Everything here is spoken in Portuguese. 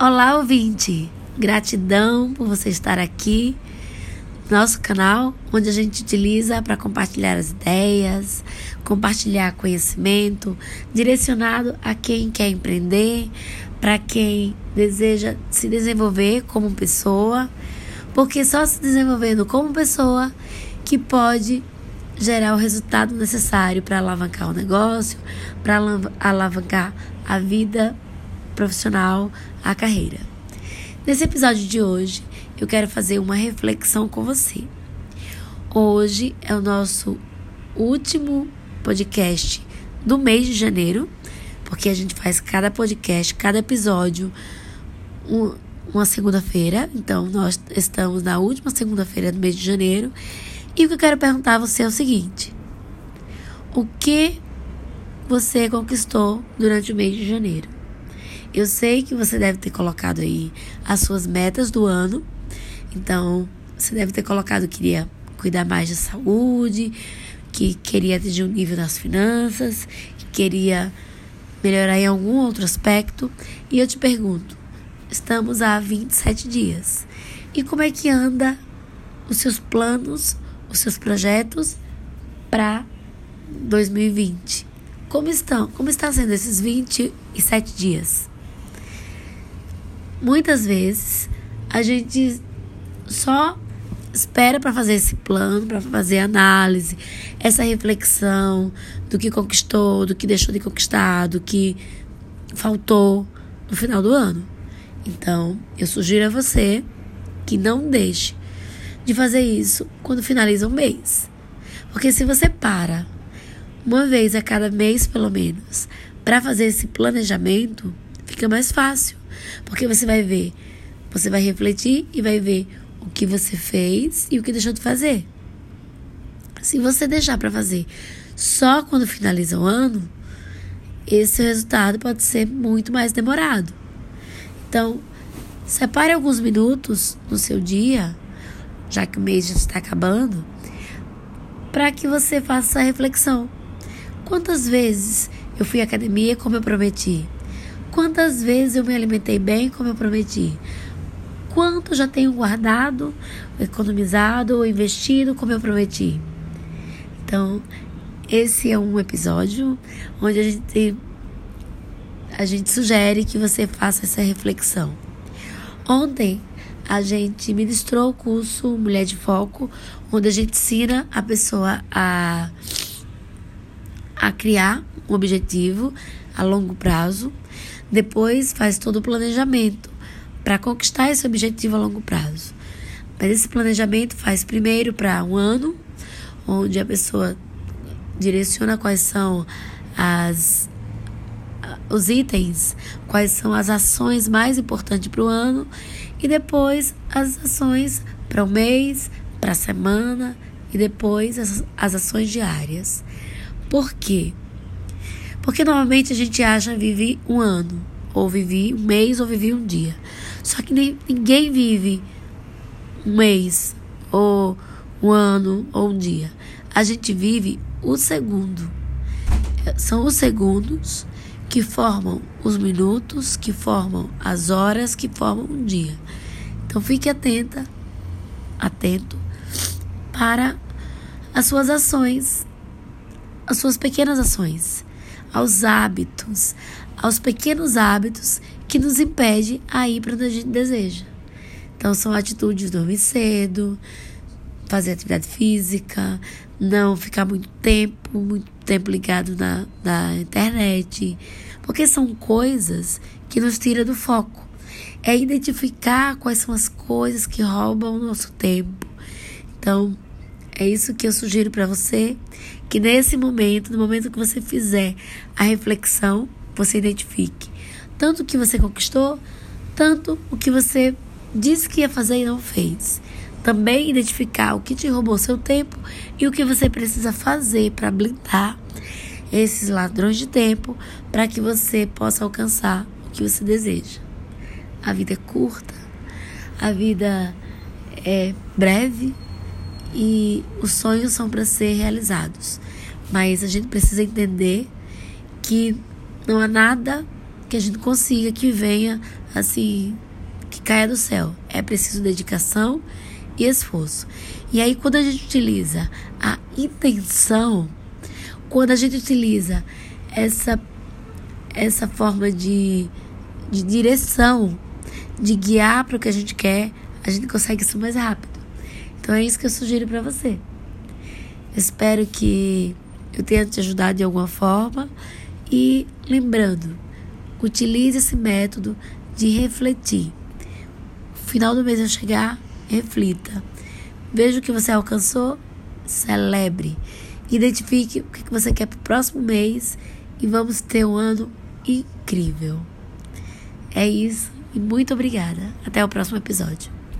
Olá, ouvinte! Gratidão por você estar aqui nosso canal, onde a gente utiliza para compartilhar as ideias, compartilhar conhecimento, direcionado a quem quer empreender, para quem deseja se desenvolver como pessoa, porque só se desenvolvendo como pessoa que pode gerar o resultado necessário para alavancar o negócio, para alavancar a vida profissional, a carreira. Nesse episódio de hoje, eu quero fazer uma reflexão com você. Hoje é o nosso último podcast do mês de janeiro, porque a gente faz cada podcast, cada episódio, um, uma segunda-feira. Então, nós estamos na última segunda-feira do mês de janeiro. E o que eu quero perguntar a você é o seguinte: o que você conquistou durante o mês de janeiro? Eu sei que você deve ter colocado aí as suas metas do ano. Então, você deve ter colocado que queria cuidar mais da saúde, que queria atingir um nível nas finanças, que queria melhorar em algum outro aspecto. E eu te pergunto, estamos há 27 dias. E como é que anda os seus planos, os seus projetos para 2020? Como estão? Como está sendo esses 27 dias? Muitas vezes a gente só espera para fazer esse plano, para fazer análise, essa reflexão do que conquistou, do que deixou de conquistar, do que faltou no final do ano. Então, eu sugiro a você que não deixe de fazer isso quando finaliza um mês. Porque se você para uma vez a cada mês, pelo menos, para fazer esse planejamento, fica mais fácil. Porque você vai ver, você vai refletir e vai ver o que você fez e o que deixou de fazer. Se você deixar para fazer só quando finaliza o ano, esse resultado pode ser muito mais demorado. Então, separe alguns minutos no seu dia, já que o mês já está acabando, para que você faça essa reflexão. Quantas vezes eu fui à academia como eu prometi? Quantas vezes eu me alimentei bem como eu prometi? Quanto já tenho guardado, economizado ou investido como eu prometi? Então, esse é um episódio onde a gente, a gente sugere que você faça essa reflexão. Ontem a gente ministrou o curso Mulher de Foco, onde a gente ensina a pessoa a, a criar um objetivo a longo prazo depois faz todo o planejamento para conquistar esse objetivo a longo prazo. Mas esse planejamento faz primeiro para um ano, onde a pessoa direciona quais são as os itens, quais são as ações mais importantes para o ano e depois as ações para o mês, para a semana e depois as, as ações diárias. Por quê? Porque normalmente a gente acha vive um ano, ou vivi um mês, ou vivi um dia. Só que nem, ninguém vive um mês, ou um ano, ou um dia. A gente vive o segundo. São os segundos que formam os minutos, que formam as horas, que formam um dia. Então fique atenta, atento para as suas ações, as suas pequenas ações aos hábitos, aos pequenos hábitos que nos impede a ir para onde a gente deseja. Então são atitudes dormir cedo, fazer atividade física, não ficar muito tempo, muito tempo ligado na, na internet, porque são coisas que nos tiram do foco. É identificar quais são as coisas que roubam o nosso tempo. Então, é isso que eu sugiro para você, que nesse momento, no momento que você fizer a reflexão, você identifique tanto o que você conquistou, tanto o que você disse que ia fazer e não fez. Também identificar o que te roubou seu tempo e o que você precisa fazer para blindar esses ladrões de tempo para que você possa alcançar o que você deseja. A vida é curta, a vida é breve e os sonhos são para ser realizados. Mas a gente precisa entender que não há nada que a gente consiga que venha assim que caia do céu. É preciso dedicação e esforço. E aí, quando a gente utiliza a intenção, quando a gente utiliza essa, essa forma de, de direção, de guiar para o que a gente quer, a gente consegue isso mais rápido. Então é isso que eu sugiro para você. Espero que eu tenha te ajudado de alguma forma e lembrando, utilize esse método de refletir. O final do mês a chegar, reflita. Veja o que você alcançou, celebre. Identifique o que você quer para o próximo mês e vamos ter um ano incrível. É isso e muito obrigada. Até o próximo episódio.